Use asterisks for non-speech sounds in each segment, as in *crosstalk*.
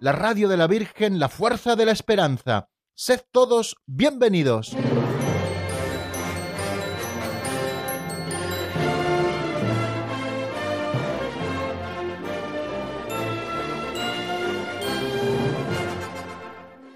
la radio de la Virgen, la fuerza de la esperanza. Sed todos bienvenidos.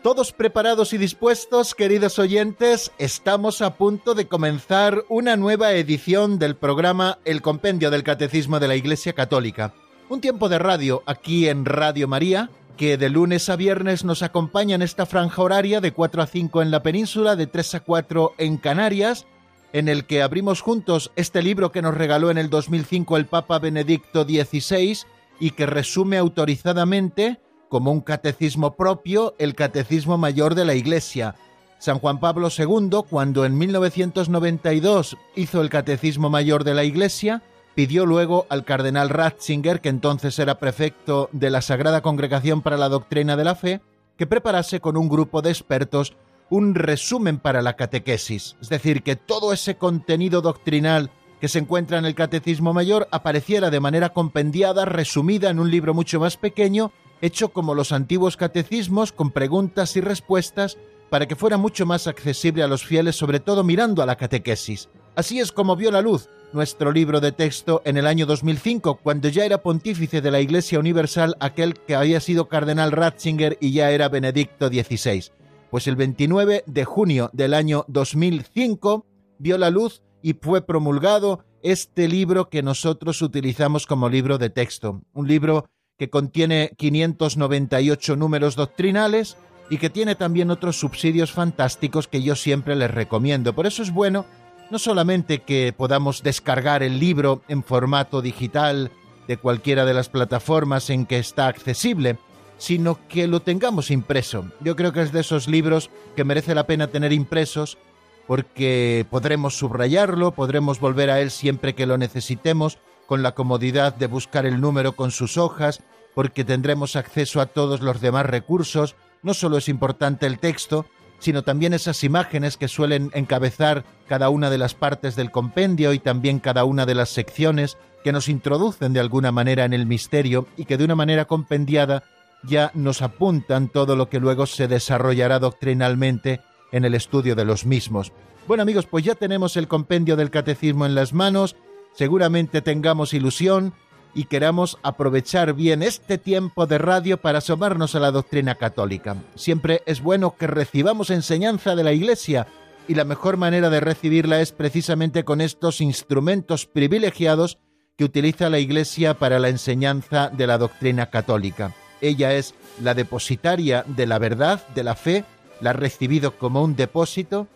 Todos preparados y dispuestos, queridos oyentes, estamos a punto de comenzar una nueva edición del programa El Compendio del Catecismo de la Iglesia Católica. Un tiempo de radio aquí en Radio María, que de lunes a viernes nos acompaña en esta franja horaria de 4 a 5 en la península, de 3 a 4 en Canarias, en el que abrimos juntos este libro que nos regaló en el 2005 el Papa Benedicto XVI y que resume autorizadamente como un catecismo propio el Catecismo Mayor de la Iglesia. San Juan Pablo II, cuando en 1992 hizo el Catecismo Mayor de la Iglesia, pidió luego al cardenal Ratzinger, que entonces era prefecto de la Sagrada Congregación para la Doctrina de la Fe, que preparase con un grupo de expertos un resumen para la catequesis, es decir, que todo ese contenido doctrinal que se encuentra en el Catecismo Mayor apareciera de manera compendiada, resumida en un libro mucho más pequeño hecho como los antiguos catecismos, con preguntas y respuestas, para que fuera mucho más accesible a los fieles, sobre todo mirando a la catequesis. Así es como vio la luz nuestro libro de texto en el año 2005, cuando ya era pontífice de la Iglesia Universal aquel que había sido cardenal Ratzinger y ya era Benedicto XVI. Pues el 29 de junio del año 2005 vio la luz y fue promulgado este libro que nosotros utilizamos como libro de texto, un libro que contiene 598 números doctrinales y que tiene también otros subsidios fantásticos que yo siempre les recomiendo. Por eso es bueno no solamente que podamos descargar el libro en formato digital de cualquiera de las plataformas en que está accesible, sino que lo tengamos impreso. Yo creo que es de esos libros que merece la pena tener impresos porque podremos subrayarlo, podremos volver a él siempre que lo necesitemos con la comodidad de buscar el número con sus hojas, porque tendremos acceso a todos los demás recursos. No solo es importante el texto, sino también esas imágenes que suelen encabezar cada una de las partes del compendio y también cada una de las secciones que nos introducen de alguna manera en el misterio y que de una manera compendiada ya nos apuntan todo lo que luego se desarrollará doctrinalmente en el estudio de los mismos. Bueno amigos, pues ya tenemos el compendio del catecismo en las manos, seguramente tengamos ilusión y queramos aprovechar bien este tiempo de radio para asomarnos a la doctrina católica. Siempre es bueno que recibamos enseñanza de la Iglesia y la mejor manera de recibirla es precisamente con estos instrumentos privilegiados que utiliza la Iglesia para la enseñanza de la doctrina católica. Ella es la depositaria de la verdad, de la fe, la ha recibido como un depósito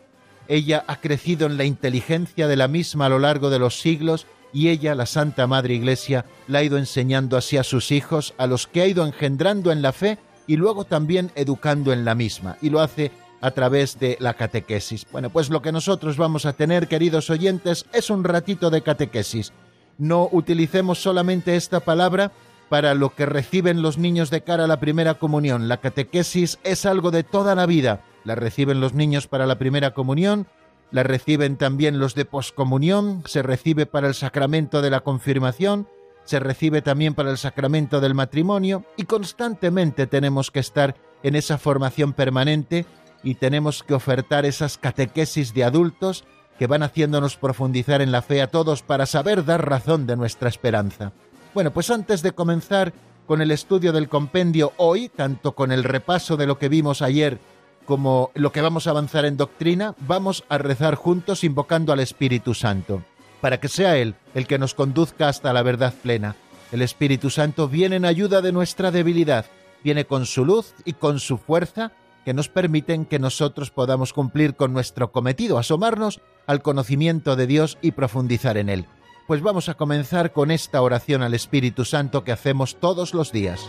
ella ha crecido en la inteligencia de la misma a lo largo de los siglos y ella, la Santa Madre Iglesia, la ha ido enseñando así a sus hijos, a los que ha ido engendrando en la fe y luego también educando en la misma. Y lo hace a través de la catequesis. Bueno, pues lo que nosotros vamos a tener, queridos oyentes, es un ratito de catequesis. No utilicemos solamente esta palabra para lo que reciben los niños de cara a la primera comunión. La catequesis es algo de toda la vida la reciben los niños para la primera comunión, la reciben también los de poscomunión, se recibe para el sacramento de la confirmación, se recibe también para el sacramento del matrimonio y constantemente tenemos que estar en esa formación permanente y tenemos que ofertar esas catequesis de adultos que van haciéndonos profundizar en la fe a todos para saber dar razón de nuestra esperanza. Bueno, pues antes de comenzar con el estudio del compendio hoy, tanto con el repaso de lo que vimos ayer como lo que vamos a avanzar en doctrina, vamos a rezar juntos invocando al Espíritu Santo, para que sea Él el que nos conduzca hasta la verdad plena. El Espíritu Santo viene en ayuda de nuestra debilidad, viene con su luz y con su fuerza que nos permiten que nosotros podamos cumplir con nuestro cometido, asomarnos al conocimiento de Dios y profundizar en Él. Pues vamos a comenzar con esta oración al Espíritu Santo que hacemos todos los días.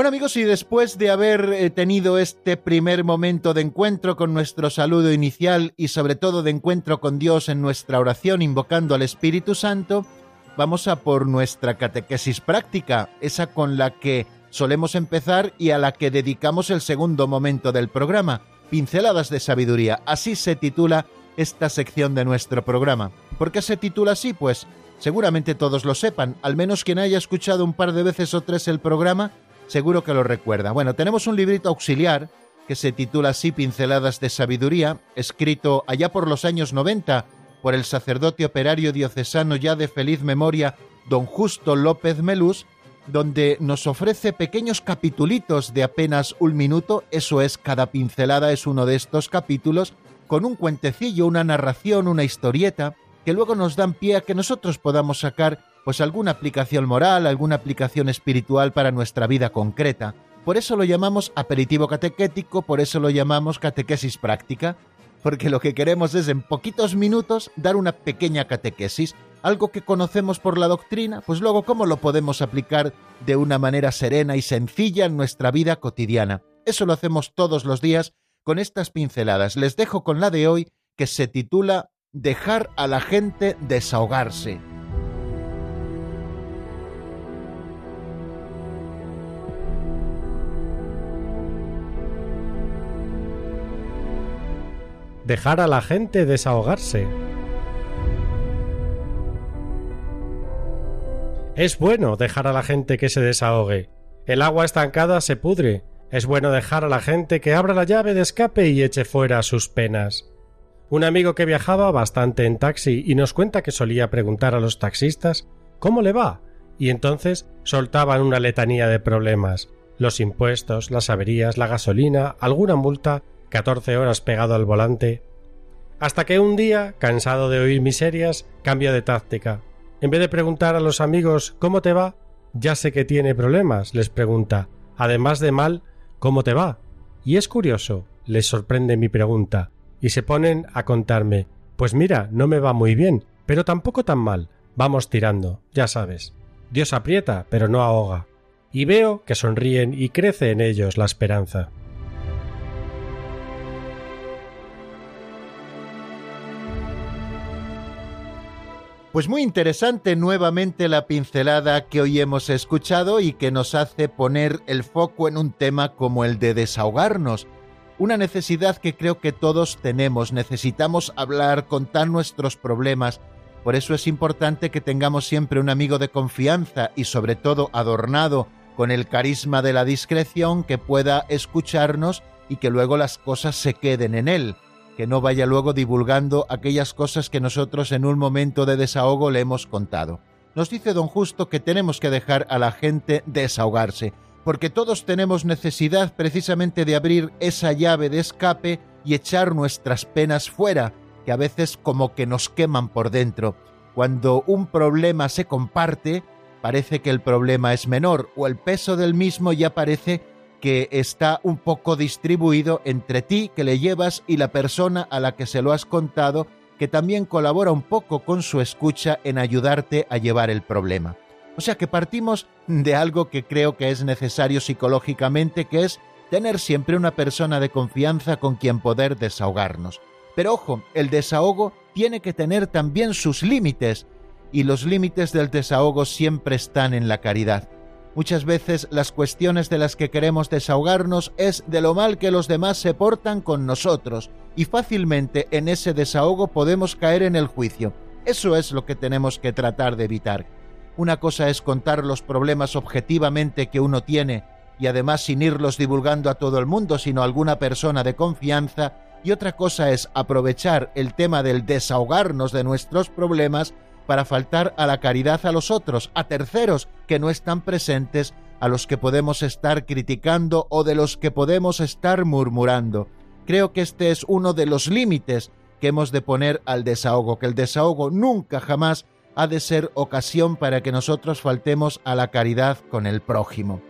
Bueno amigos, y después de haber eh, tenido este primer momento de encuentro con nuestro saludo inicial y sobre todo de encuentro con Dios en nuestra oración invocando al Espíritu Santo, vamos a por nuestra catequesis práctica, esa con la que solemos empezar y a la que dedicamos el segundo momento del programa, Pinceladas de Sabiduría. Así se titula esta sección de nuestro programa. ¿Por qué se titula así? Pues seguramente todos lo sepan, al menos quien haya escuchado un par de veces o tres el programa, seguro que lo recuerda. Bueno, tenemos un librito auxiliar que se titula así Pinceladas de Sabiduría, escrito allá por los años 90 por el sacerdote operario diocesano ya de feliz memoria, don Justo López Melús, donde nos ofrece pequeños capitulitos de apenas un minuto, eso es, cada pincelada es uno de estos capítulos, con un cuentecillo, una narración, una historieta, que luego nos dan pie a que nosotros podamos sacar pues alguna aplicación moral, alguna aplicación espiritual para nuestra vida concreta. Por eso lo llamamos aperitivo catequético, por eso lo llamamos catequesis práctica, porque lo que queremos es en poquitos minutos dar una pequeña catequesis, algo que conocemos por la doctrina, pues luego cómo lo podemos aplicar de una manera serena y sencilla en nuestra vida cotidiana. Eso lo hacemos todos los días con estas pinceladas. Les dejo con la de hoy que se titula Dejar a la gente desahogarse. Dejar a la gente desahogarse. Es bueno dejar a la gente que se desahogue. El agua estancada se pudre. Es bueno dejar a la gente que abra la llave de escape y eche fuera sus penas. Un amigo que viajaba bastante en taxi y nos cuenta que solía preguntar a los taxistas ¿Cómo le va? y entonces soltaban una letanía de problemas los impuestos, las averías, la gasolina, alguna multa 14 horas pegado al volante, hasta que un día, cansado de oír miserias, cambia de táctica. En vez de preguntar a los amigos ¿cómo te va? Ya sé que tiene problemas, les pregunta. Además de mal, ¿cómo te va? Y es curioso, les sorprende mi pregunta, y se ponen a contarme Pues mira, no me va muy bien, pero tampoco tan mal. Vamos tirando, ya sabes. Dios aprieta, pero no ahoga. Y veo que sonríen y crece en ellos la esperanza. Pues muy interesante nuevamente la pincelada que hoy hemos escuchado y que nos hace poner el foco en un tema como el de desahogarnos. Una necesidad que creo que todos tenemos. Necesitamos hablar, contar nuestros problemas. Por eso es importante que tengamos siempre un amigo de confianza y sobre todo adornado con el carisma de la discreción que pueda escucharnos y que luego las cosas se queden en él que no vaya luego divulgando aquellas cosas que nosotros en un momento de desahogo le hemos contado. Nos dice don Justo que tenemos que dejar a la gente desahogarse, porque todos tenemos necesidad precisamente de abrir esa llave de escape y echar nuestras penas fuera, que a veces como que nos queman por dentro. Cuando un problema se comparte, parece que el problema es menor o el peso del mismo ya parece que está un poco distribuido entre ti que le llevas y la persona a la que se lo has contado, que también colabora un poco con su escucha en ayudarte a llevar el problema. O sea que partimos de algo que creo que es necesario psicológicamente, que es tener siempre una persona de confianza con quien poder desahogarnos. Pero ojo, el desahogo tiene que tener también sus límites, y los límites del desahogo siempre están en la caridad. Muchas veces las cuestiones de las que queremos desahogarnos es de lo mal que los demás se portan con nosotros y fácilmente en ese desahogo podemos caer en el juicio. Eso es lo que tenemos que tratar de evitar. Una cosa es contar los problemas objetivamente que uno tiene y además sin irlos divulgando a todo el mundo, sino a alguna persona de confianza, y otra cosa es aprovechar el tema del desahogarnos de nuestros problemas para faltar a la caridad a los otros, a terceros que no están presentes, a los que podemos estar criticando o de los que podemos estar murmurando. Creo que este es uno de los límites que hemos de poner al desahogo, que el desahogo nunca jamás ha de ser ocasión para que nosotros faltemos a la caridad con el prójimo.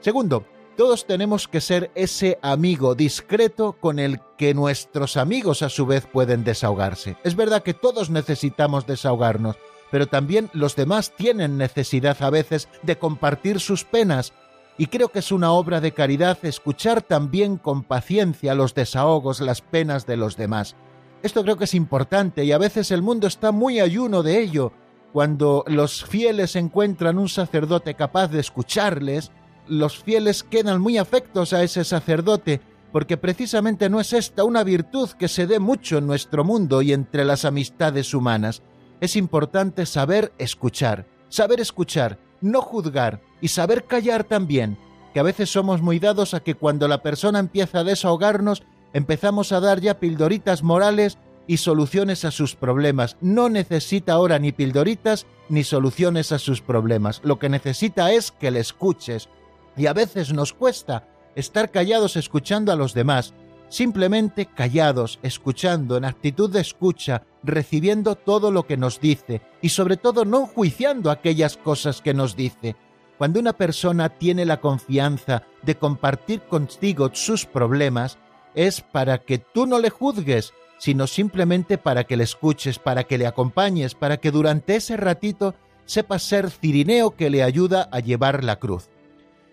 Segundo, todos tenemos que ser ese amigo discreto con el que nuestros amigos a su vez pueden desahogarse. Es verdad que todos necesitamos desahogarnos, pero también los demás tienen necesidad a veces de compartir sus penas, y creo que es una obra de caridad escuchar también con paciencia los desahogos, las penas de los demás. Esto creo que es importante y a veces el mundo está muy ayuno de ello. Cuando los fieles encuentran un sacerdote capaz de escucharles, los fieles quedan muy afectos a ese sacerdote, porque precisamente no es esta una virtud que se dé mucho en nuestro mundo y entre las amistades humanas. Es importante saber escuchar, saber escuchar, no juzgar y saber callar también, que a veces somos muy dados a que cuando la persona empieza a desahogarnos, empezamos a dar ya pildoritas morales y soluciones a sus problemas. No necesita ahora ni pildoritas ni soluciones a sus problemas. Lo que necesita es que le escuches, y a veces nos cuesta estar callados escuchando a los demás, simplemente callados, escuchando, en actitud de escucha, recibiendo todo lo que nos dice y sobre todo no juiciando aquellas cosas que nos dice. Cuando una persona tiene la confianza de compartir contigo sus problemas, es para que tú no le juzgues, sino simplemente para que le escuches, para que le acompañes, para que durante ese ratito sepas ser cirineo que le ayuda a llevar la cruz.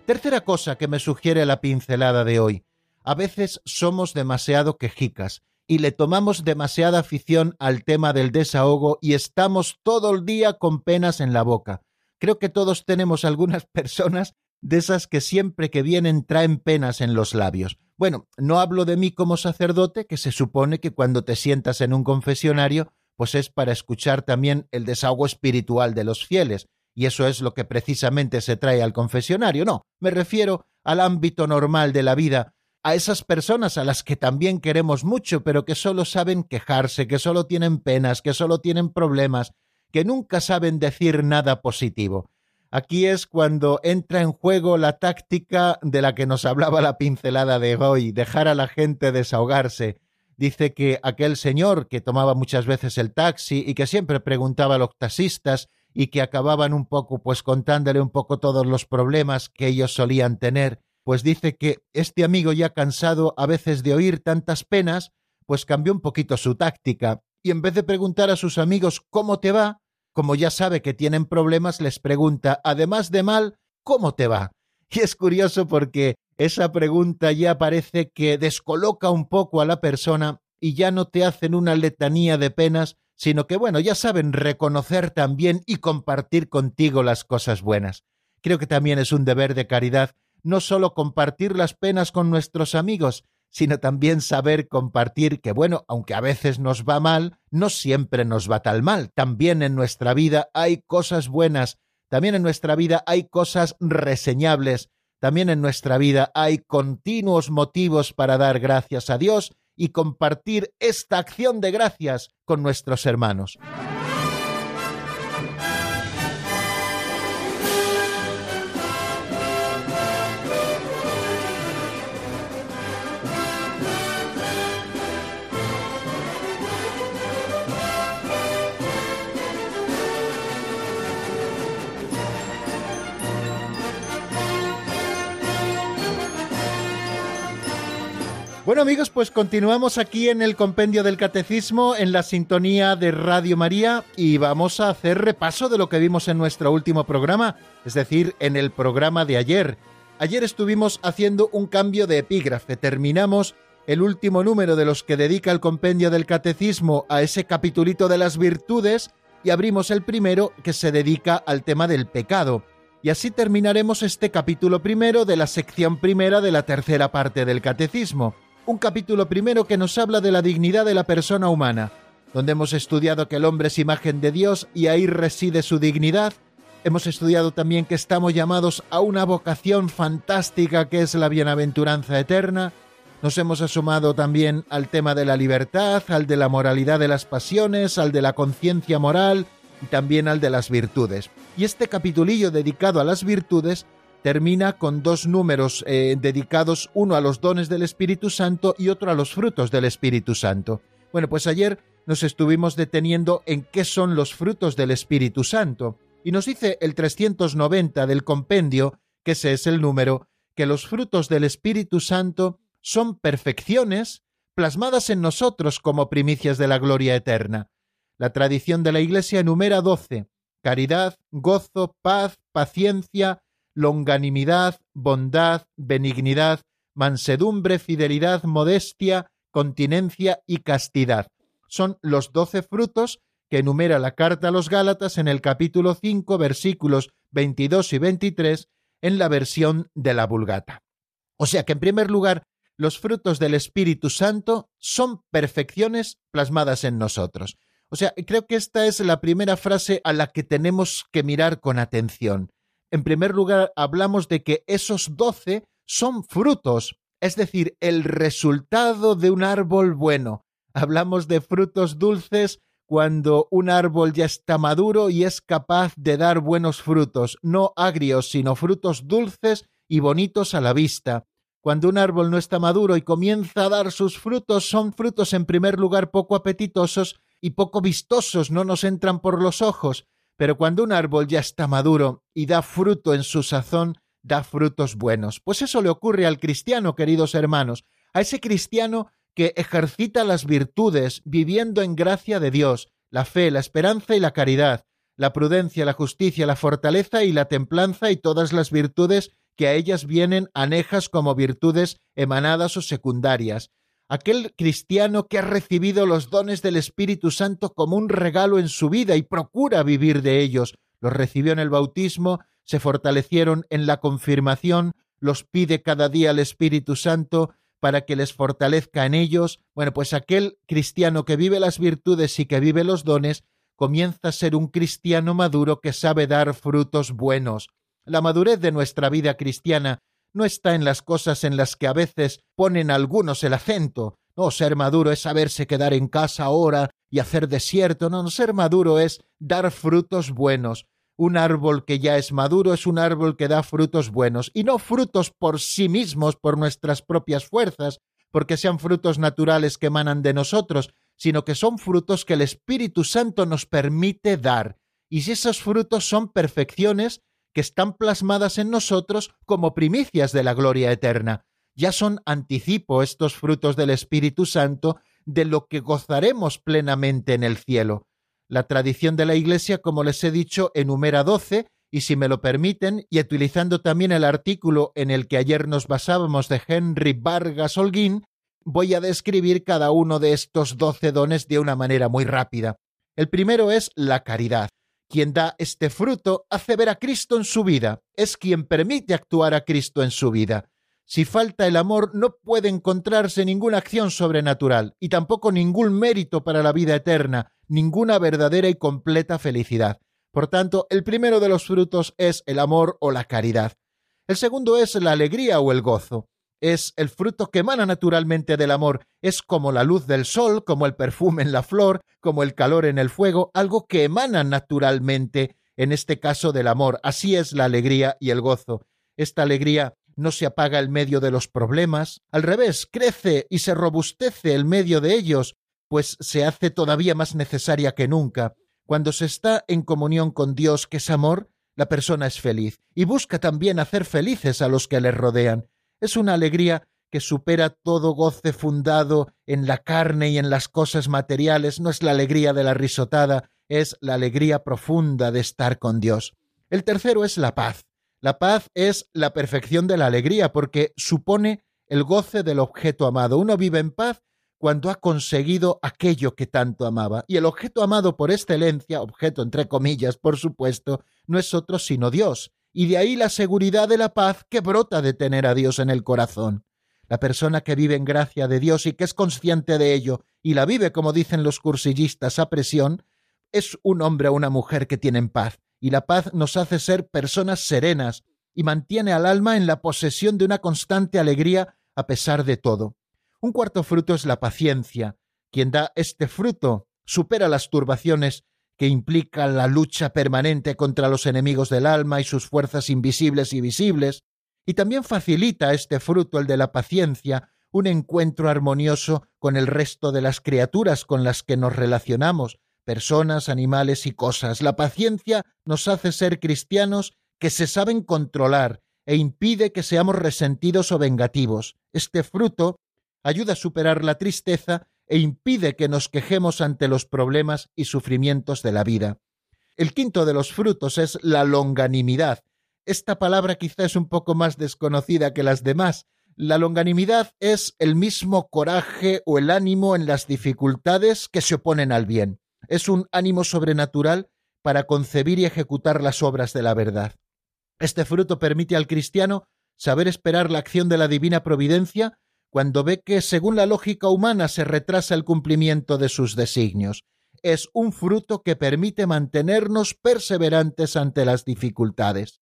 Tercera cosa que me sugiere la pincelada de hoy. A veces somos demasiado quejicas y le tomamos demasiada afición al tema del desahogo y estamos todo el día con penas en la boca. Creo que todos tenemos algunas *laughs* personas de esas que siempre que vienen traen penas en los labios. Bueno, no hablo de mí como sacerdote, que se supone que cuando te sientas en un confesionario, pues es para escuchar también el desahogo espiritual de los fieles, y eso es lo que precisamente se trae al confesionario. No, me refiero al ámbito normal de la vida, a esas personas a las que también queremos mucho, pero que solo saben quejarse, que solo tienen penas, que solo tienen problemas, que nunca saben decir nada positivo. Aquí es cuando entra en juego la táctica de la que nos hablaba la pincelada de hoy, dejar a la gente desahogarse. Dice que aquel señor que tomaba muchas veces el taxi y que siempre preguntaba a los taxistas y que acababan un poco pues contándole un poco todos los problemas que ellos solían tener, pues dice que este amigo ya cansado a veces de oír tantas penas, pues cambió un poquito su táctica y en vez de preguntar a sus amigos cómo te va, como ya sabe que tienen problemas, les pregunta, además de mal, ¿cómo te va? Y es curioso porque esa pregunta ya parece que descoloca un poco a la persona y ya no te hacen una letanía de penas, sino que, bueno, ya saben reconocer también y compartir contigo las cosas buenas. Creo que también es un deber de caridad no solo compartir las penas con nuestros amigos, sino también saber compartir que, bueno, aunque a veces nos va mal, no siempre nos va tal mal. También en nuestra vida hay cosas buenas, también en nuestra vida hay cosas reseñables, también en nuestra vida hay continuos motivos para dar gracias a Dios y compartir esta acción de gracias con nuestros hermanos. Bueno amigos, pues continuamos aquí en el compendio del catecismo, en la sintonía de Radio María, y vamos a hacer repaso de lo que vimos en nuestro último programa, es decir, en el programa de ayer. Ayer estuvimos haciendo un cambio de epígrafe, terminamos el último número de los que dedica el compendio del catecismo a ese capitulito de las virtudes, y abrimos el primero que se dedica al tema del pecado. Y así terminaremos este capítulo primero de la sección primera de la tercera parte del catecismo un capítulo primero que nos habla de la dignidad de la persona humana, donde hemos estudiado que el hombre es imagen de Dios y ahí reside su dignidad, Hemos estudiado también que estamos llamados a una vocación fantástica que es la bienaventuranza eterna. Nos hemos asomado también al tema de la libertad, al de la moralidad de las pasiones, al de la conciencia moral y también al de las virtudes. Y este capitulillo dedicado a las virtudes termina con dos números eh, dedicados, uno a los dones del Espíritu Santo y otro a los frutos del Espíritu Santo. Bueno, pues ayer nos estuvimos deteniendo en qué son los frutos del Espíritu Santo. Y nos dice el 390 del compendio, que ese es el número, que los frutos del Espíritu Santo son perfecciones plasmadas en nosotros como primicias de la gloria eterna. La tradición de la Iglesia enumera doce caridad, gozo, paz, paciencia, longanimidad, bondad, benignidad, mansedumbre, fidelidad, modestia, continencia y castidad. Son los doce frutos que enumera la carta a los Gálatas en el capítulo 5, versículos 22 y 23, en la versión de la Vulgata. O sea que, en primer lugar, los frutos del Espíritu Santo son perfecciones plasmadas en nosotros. O sea, creo que esta es la primera frase a la que tenemos que mirar con atención. En primer lugar, hablamos de que esos doce son frutos, es decir, el resultado de un árbol bueno. Hablamos de frutos dulces cuando un árbol ya está maduro y es capaz de dar buenos frutos, no agrios, sino frutos dulces y bonitos a la vista. Cuando un árbol no está maduro y comienza a dar sus frutos, son frutos en primer lugar poco apetitosos y poco vistosos, no nos entran por los ojos, pero cuando un árbol ya está maduro y da fruto en su sazón, da frutos buenos. Pues eso le ocurre al cristiano, queridos hermanos, a ese cristiano que ejercita las virtudes viviendo en gracia de Dios, la fe, la esperanza y la caridad, la prudencia, la justicia, la fortaleza y la templanza y todas las virtudes que a ellas vienen anejas como virtudes emanadas o secundarias. Aquel cristiano que ha recibido los dones del Espíritu Santo como un regalo en su vida y procura vivir de ellos, los recibió en el bautismo, se fortalecieron en la confirmación, los pide cada día el Espíritu Santo, para que les fortalezca en ellos, bueno, pues aquel cristiano que vive las virtudes y que vive los dones, comienza a ser un cristiano maduro que sabe dar frutos buenos. La madurez de nuestra vida cristiana no está en las cosas en las que a veces ponen algunos el acento. No, ser maduro es saberse quedar en casa ahora y hacer desierto. No, no, ser maduro es dar frutos buenos. Un árbol que ya es maduro es un árbol que da frutos buenos, y no frutos por sí mismos, por nuestras propias fuerzas, porque sean frutos naturales que emanan de nosotros, sino que son frutos que el Espíritu Santo nos permite dar. Y si esos frutos son perfecciones que están plasmadas en nosotros como primicias de la gloria eterna, ya son anticipo estos frutos del Espíritu Santo de lo que gozaremos plenamente en el cielo. La tradición de la Iglesia, como les he dicho, enumera doce, y si me lo permiten, y utilizando también el artículo en el que ayer nos basábamos de Henry Vargas Holguín, voy a describir cada uno de estos doce dones de una manera muy rápida. El primero es la caridad. Quien da este fruto hace ver a Cristo en su vida, es quien permite actuar a Cristo en su vida. Si falta el amor, no puede encontrarse ninguna acción sobrenatural y tampoco ningún mérito para la vida eterna, ninguna verdadera y completa felicidad. Por tanto, el primero de los frutos es el amor o la caridad. El segundo es la alegría o el gozo. Es el fruto que emana naturalmente del amor. Es como la luz del sol, como el perfume en la flor, como el calor en el fuego, algo que emana naturalmente, en este caso del amor. Así es la alegría y el gozo. Esta alegría no se apaga el medio de los problemas, al revés, crece y se robustece el medio de ellos, pues se hace todavía más necesaria que nunca. Cuando se está en comunión con Dios, que es amor, la persona es feliz y busca también hacer felices a los que le rodean. Es una alegría que supera todo goce fundado en la carne y en las cosas materiales, no es la alegría de la risotada, es la alegría profunda de estar con Dios. El tercero es la paz. La paz es la perfección de la alegría porque supone el goce del objeto amado. Uno vive en paz cuando ha conseguido aquello que tanto amaba. Y el objeto amado por excelencia, objeto entre comillas, por supuesto, no es otro sino Dios. Y de ahí la seguridad de la paz que brota de tener a Dios en el corazón. La persona que vive en gracia de Dios y que es consciente de ello y la vive, como dicen los cursillistas, a presión, es un hombre o una mujer que tienen paz y la paz nos hace ser personas serenas y mantiene al alma en la posesión de una constante alegría a pesar de todo. Un cuarto fruto es la paciencia. Quien da este fruto supera las turbaciones que implican la lucha permanente contra los enemigos del alma y sus fuerzas invisibles y visibles, y también facilita este fruto, el de la paciencia, un encuentro armonioso con el resto de las criaturas con las que nos relacionamos, personas, animales y cosas. La paciencia nos hace ser cristianos que se saben controlar e impide que seamos resentidos o vengativos. Este fruto ayuda a superar la tristeza e impide que nos quejemos ante los problemas y sufrimientos de la vida. El quinto de los frutos es la longanimidad. Esta palabra quizá es un poco más desconocida que las demás. La longanimidad es el mismo coraje o el ánimo en las dificultades que se oponen al bien es un ánimo sobrenatural para concebir y ejecutar las obras de la verdad. Este fruto permite al cristiano saber esperar la acción de la divina providencia cuando ve que, según la lógica humana, se retrasa el cumplimiento de sus designios. Es un fruto que permite mantenernos perseverantes ante las dificultades.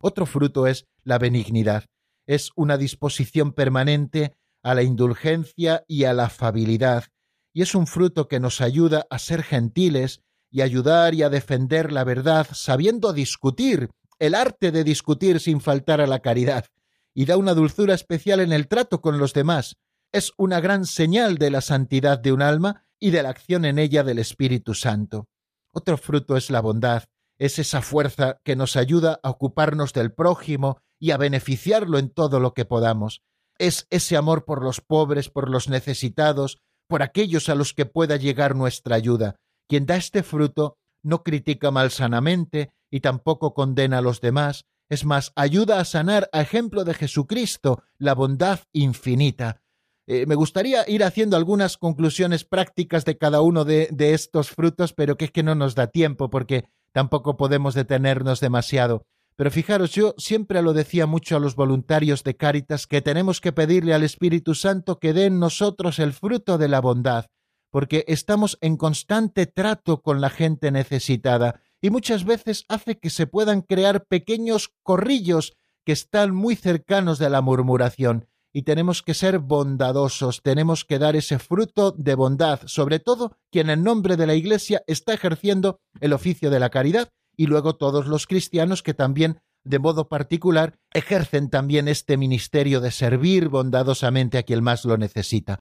Otro fruto es la benignidad. Es una disposición permanente a la indulgencia y a la afabilidad, y es un fruto que nos ayuda a ser gentiles y ayudar y a defender la verdad, sabiendo discutir, el arte de discutir sin faltar a la caridad, y da una dulzura especial en el trato con los demás. Es una gran señal de la santidad de un alma y de la acción en ella del Espíritu Santo. Otro fruto es la bondad, es esa fuerza que nos ayuda a ocuparnos del prójimo y a beneficiarlo en todo lo que podamos. Es ese amor por los pobres, por los necesitados, por aquellos a los que pueda llegar nuestra ayuda. Quien da este fruto no critica malsanamente y tampoco condena a los demás, es más, ayuda a sanar a ejemplo de Jesucristo, la bondad infinita. Eh, me gustaría ir haciendo algunas conclusiones prácticas de cada uno de, de estos frutos, pero que es que no nos da tiempo porque tampoco podemos detenernos demasiado. Pero fijaros, yo siempre lo decía mucho a los voluntarios de Cáritas que tenemos que pedirle al Espíritu Santo que dé en nosotros el fruto de la bondad, porque estamos en constante trato con la gente necesitada y muchas veces hace que se puedan crear pequeños corrillos que están muy cercanos de la murmuración y tenemos que ser bondadosos, tenemos que dar ese fruto de bondad, sobre todo quien en nombre de la Iglesia está ejerciendo el oficio de la caridad y luego todos los cristianos que también de modo particular ejercen también este ministerio de servir bondadosamente a quien más lo necesita.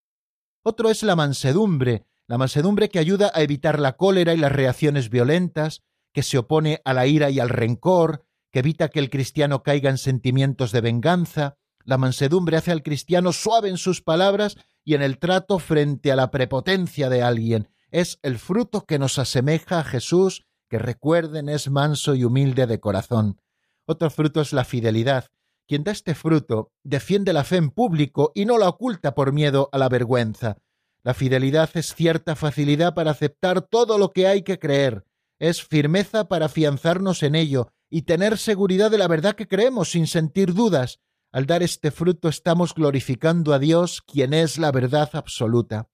Otro es la mansedumbre, la mansedumbre que ayuda a evitar la cólera y las reacciones violentas, que se opone a la ira y al rencor, que evita que el cristiano caiga en sentimientos de venganza. La mansedumbre hace al cristiano suave en sus palabras y en el trato frente a la prepotencia de alguien. Es el fruto que nos asemeja a Jesús que recuerden es manso y humilde de corazón. Otro fruto es la fidelidad. Quien da este fruto defiende la fe en público y no la oculta por miedo a la vergüenza. La fidelidad es cierta facilidad para aceptar todo lo que hay que creer, es firmeza para afianzarnos en ello y tener seguridad de la verdad que creemos sin sentir dudas. Al dar este fruto estamos glorificando a Dios, quien es la verdad absoluta.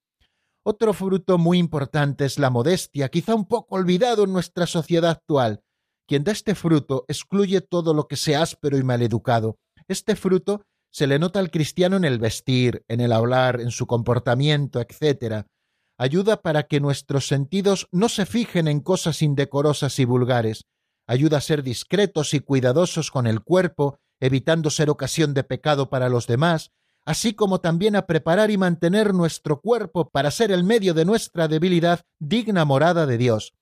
Otro fruto muy importante es la modestia, quizá un poco olvidado en nuestra sociedad actual. Quien da este fruto excluye todo lo que sea áspero y maleducado. Este fruto se le nota al cristiano en el vestir, en el hablar, en su comportamiento, etc. Ayuda para que nuestros sentidos no se fijen en cosas indecorosas y vulgares. Ayuda a ser discretos y cuidadosos con el cuerpo, evitando ser ocasión de pecado para los demás, así como también a preparar y mantener nuestro cuerpo para ser el medio de nuestra debilidad digna morada de Dios.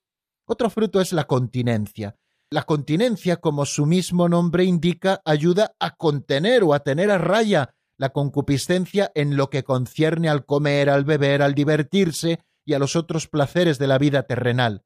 Otro fruto es la continencia. La continencia, como su mismo nombre indica, ayuda a contener o a tener a raya la concupiscencia en lo que concierne al comer, al beber, al divertirse y a los otros placeres de la vida terrenal.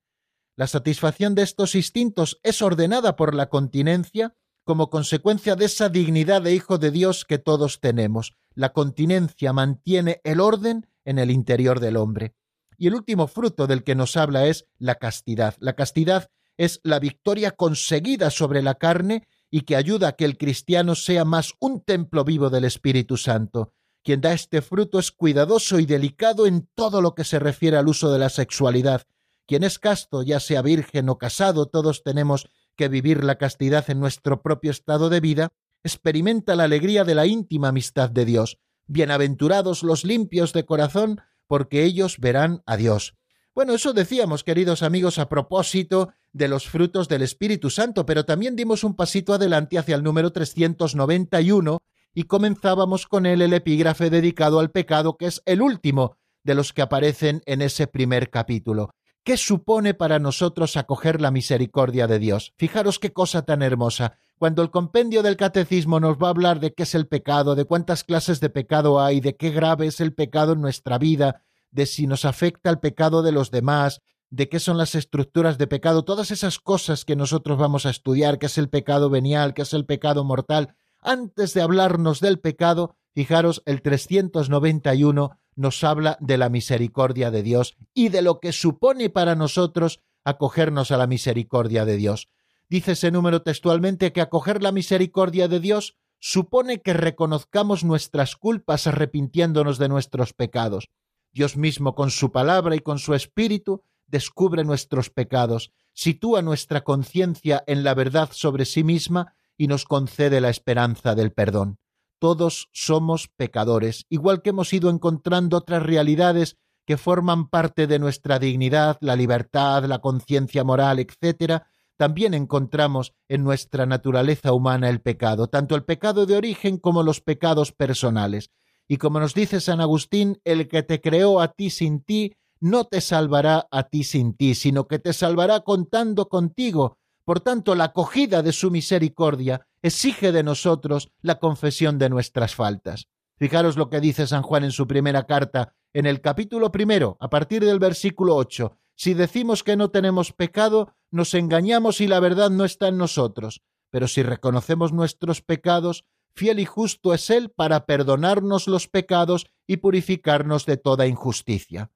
La satisfacción de estos instintos es ordenada por la continencia como consecuencia de esa dignidad de hijo de Dios que todos tenemos. La continencia mantiene el orden en el interior del hombre. Y el último fruto del que nos habla es la castidad. La castidad es la victoria conseguida sobre la carne y que ayuda a que el cristiano sea más un templo vivo del Espíritu Santo. Quien da este fruto es cuidadoso y delicado en todo lo que se refiere al uso de la sexualidad. Quien es casto, ya sea virgen o casado, todos tenemos que vivir la castidad en nuestro propio estado de vida, experimenta la alegría de la íntima amistad de Dios. Bienaventurados los limpios de corazón, porque ellos verán a Dios. Bueno, eso decíamos, queridos amigos, a propósito de los frutos del Espíritu Santo, pero también dimos un pasito adelante hacia el número 391 y comenzábamos con él el epígrafe dedicado al pecado, que es el último de los que aparecen en ese primer capítulo. ¿Qué supone para nosotros acoger la misericordia de Dios? Fijaros qué cosa tan hermosa. Cuando el compendio del catecismo nos va a hablar de qué es el pecado, de cuántas clases de pecado hay, de qué grave es el pecado en nuestra vida, de si nos afecta el pecado de los demás, de qué son las estructuras de pecado, todas esas cosas que nosotros vamos a estudiar, qué es el pecado venial, qué es el pecado mortal, antes de hablarnos del pecado, fijaros, el 391 nos habla de la misericordia de Dios y de lo que supone para nosotros acogernos a la misericordia de Dios. Dice ese número textualmente que acoger la misericordia de Dios supone que reconozcamos nuestras culpas arrepintiéndonos de nuestros pecados. Dios mismo con su palabra y con su espíritu descubre nuestros pecados, sitúa nuestra conciencia en la verdad sobre sí misma y nos concede la esperanza del perdón. Todos somos pecadores, igual que hemos ido encontrando otras realidades que forman parte de nuestra dignidad, la libertad, la conciencia moral, etc., también encontramos en nuestra naturaleza humana el pecado, tanto el pecado de origen como los pecados personales. Y como nos dice San Agustín, el que te creó a ti sin ti, no te salvará a ti sin ti, sino que te salvará contando contigo. Por tanto, la acogida de su misericordia exige de nosotros la confesión de nuestras faltas. Fijaros lo que dice San Juan en su primera carta, en el capítulo primero, a partir del versículo ocho. Si decimos que no tenemos pecado, nos engañamos y la verdad no está en nosotros. Pero si reconocemos nuestros pecados, fiel y justo es Él para perdonarnos los pecados y purificarnos de toda injusticia.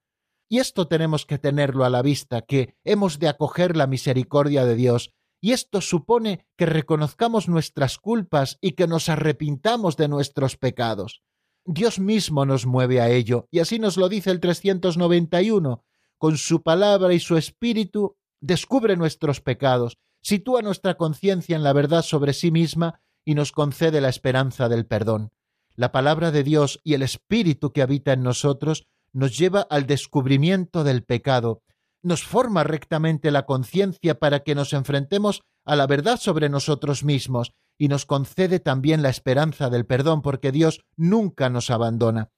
Y esto tenemos que tenerlo a la vista, que hemos de acoger la misericordia de Dios, y esto supone que reconozcamos nuestras culpas y que nos arrepintamos de nuestros pecados. Dios mismo nos mueve a ello, y así nos lo dice el 391. Con su palabra y su espíritu descubre nuestros pecados, sitúa nuestra conciencia en la verdad sobre sí misma y nos concede la esperanza del perdón. La palabra de Dios y el espíritu que habita en nosotros nos lleva al descubrimiento del pecado, nos forma rectamente la conciencia para que nos enfrentemos a la verdad sobre nosotros mismos y nos concede también la esperanza del perdón, porque Dios nunca nos abandona.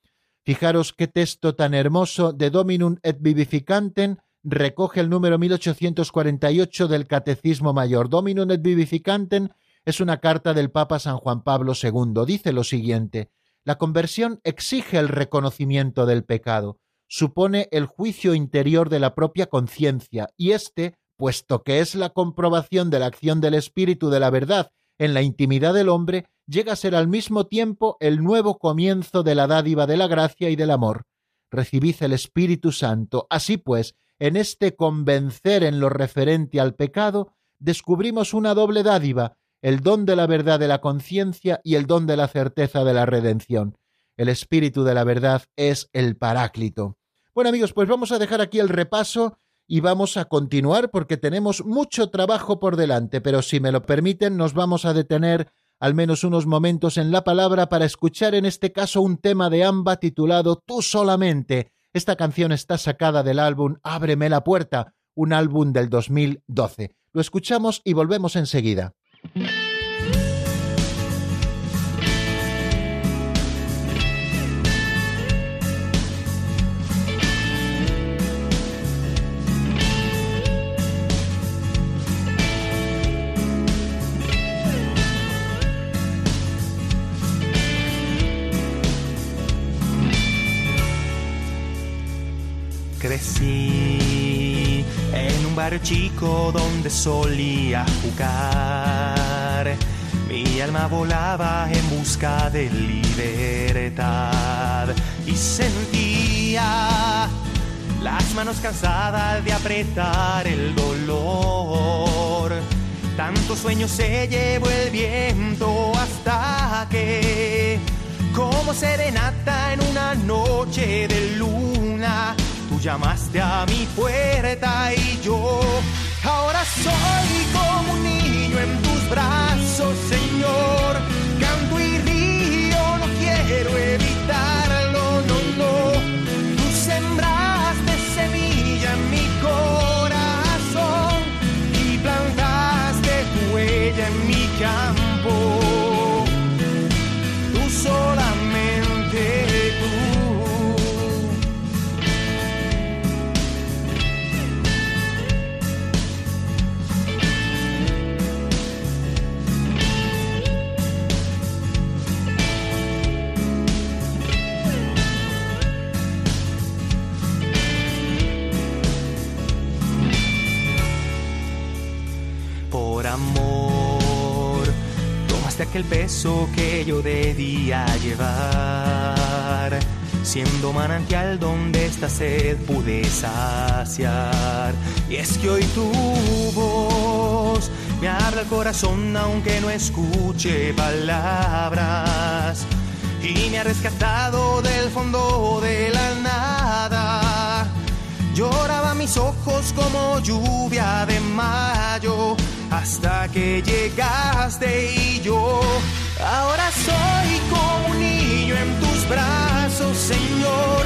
Fijaros qué texto tan hermoso de Dominum et Vivificantem recoge el número 1848 del Catecismo Mayor. Dominum et Vivificantem es una carta del Papa San Juan Pablo II. Dice lo siguiente: la conversión exige el reconocimiento del pecado, supone el juicio interior de la propia conciencia, y éste, puesto que es la comprobación de la acción del Espíritu de la verdad en la intimidad del hombre, llega a ser al mismo tiempo el nuevo comienzo de la dádiva de la gracia y del amor. Recibid el Espíritu Santo. Así pues, en este convencer en lo referente al pecado, descubrimos una doble dádiva, el don de la verdad de la conciencia y el don de la certeza de la redención. El espíritu de la verdad es el paráclito. Bueno amigos, pues vamos a dejar aquí el repaso y vamos a continuar porque tenemos mucho trabajo por delante, pero si me lo permiten nos vamos a detener al menos unos momentos en la palabra para escuchar en este caso un tema de Amba titulado Tú solamente. Esta canción está sacada del álbum Ábreme la puerta, un álbum del 2012. Lo escuchamos y volvemos enseguida. Crecí en un chico donde solía jugar. Mi alma volaba en busca de libertad y sentía las manos cansadas de apretar el dolor. Tantos sueños se llevó el viento hasta que, como serenata en una noche de llamaste a mi puerta y yo ahora soy como un niño en tus brazos, Señor. Canto y río, no quiero evitarlo, no, no. Tú sembraste semilla en mi corazón y plantaste tu huella en mi campo. Aquel peso que yo debía llevar, siendo manantial donde esta sed pude saciar. Y es que hoy tu voz me habla el corazón aunque no escuche palabras. Y me ha rescatado del fondo de la nada. Lloraba mis ojos como lluvia de mayo hasta que llegaste y yo ahora soy como un niño en tus brazos, Señor.